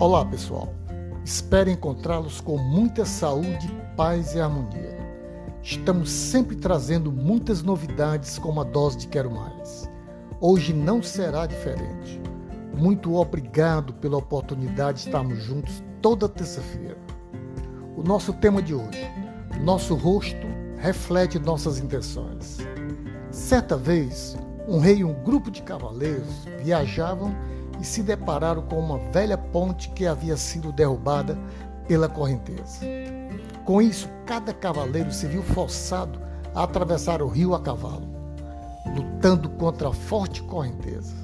Olá, pessoal. Espero encontrá-los com muita saúde, paz e harmonia. Estamos sempre trazendo muitas novidades com uma dose de Quero Mais. Hoje não será diferente. Muito obrigado pela oportunidade de estarmos juntos toda terça-feira. O nosso tema de hoje: Nosso rosto reflete nossas intenções. Certa vez, um rei e um grupo de cavaleiros viajavam e se depararam com uma velha ponte que havia sido derrubada pela correnteza. Com isso, cada cavaleiro se viu forçado a atravessar o rio a cavalo, lutando contra a forte correnteza.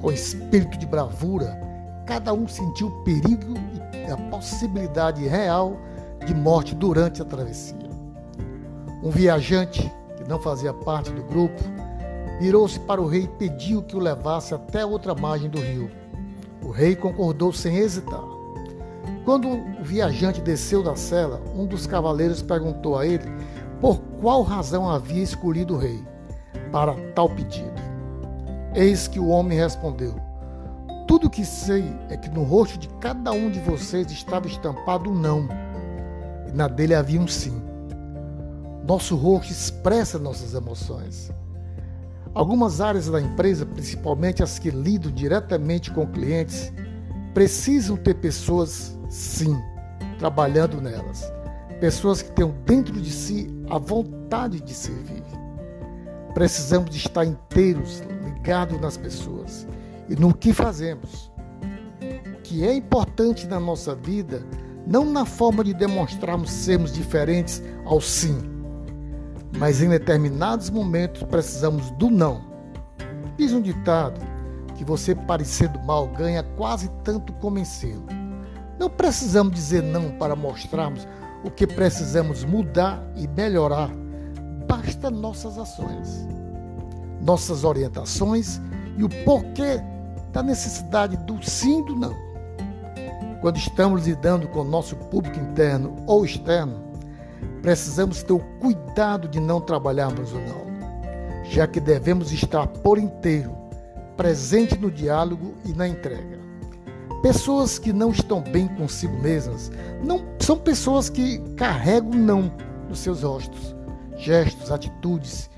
Com espírito de bravura, cada um sentiu o perigo e a possibilidade real de morte durante a travessia. Um viajante, que não fazia parte do grupo, virou-se para o rei e pediu que o levasse até outra margem do rio. O rei concordou sem hesitar. Quando o viajante desceu da cela, um dos cavaleiros perguntou a ele por qual razão havia escolhido o rei para tal pedido. Eis que o homem respondeu: Tudo que sei é que no rosto de cada um de vocês estava estampado um não, e na dele havia um sim. Nosso rosto expressa nossas emoções. Algumas áreas da empresa, principalmente as que lidam diretamente com clientes, precisam ter pessoas, sim, trabalhando nelas. Pessoas que tenham dentro de si a vontade de servir. Precisamos de estar inteiros, ligados nas pessoas e no que fazemos. O que é importante na nossa vida, não na forma de demonstrarmos sermos diferentes ao sim, mas em determinados momentos precisamos do não. Diz um ditado que você parecendo mal ganha quase tanto como selo. Não precisamos dizer não para mostrarmos o que precisamos mudar e melhorar. Basta nossas ações, nossas orientações e o porquê da necessidade do sim e do não. Quando estamos lidando com nosso público interno ou externo, precisamos ter o cuidado de não trabalharmos o não, já que devemos estar por inteiro presente no diálogo e na entrega. Pessoas que não estão bem consigo mesmas não são pessoas que carregam não nos seus rostos, gestos, atitudes,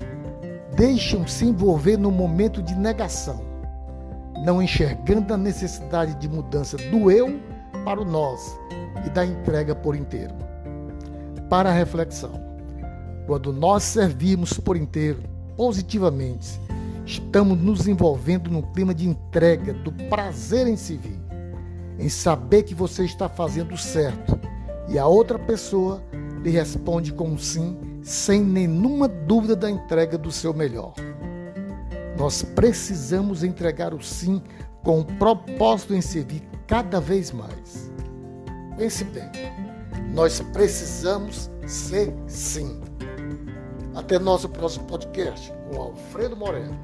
deixam-se envolver no momento de negação, não enxergando a necessidade de mudança do eu para o nós e da entrega por inteiro para a reflexão. Quando nós servimos por inteiro, positivamente, estamos nos envolvendo num clima de entrega, do prazer em servir, em saber que você está fazendo certo e a outra pessoa lhe responde com um sim, sem nenhuma dúvida da entrega do seu melhor. Nós precisamos entregar o sim com o propósito em servir cada vez mais. Pense bem. Nós precisamos ser sim. Até nosso próximo podcast com Alfredo Moreno.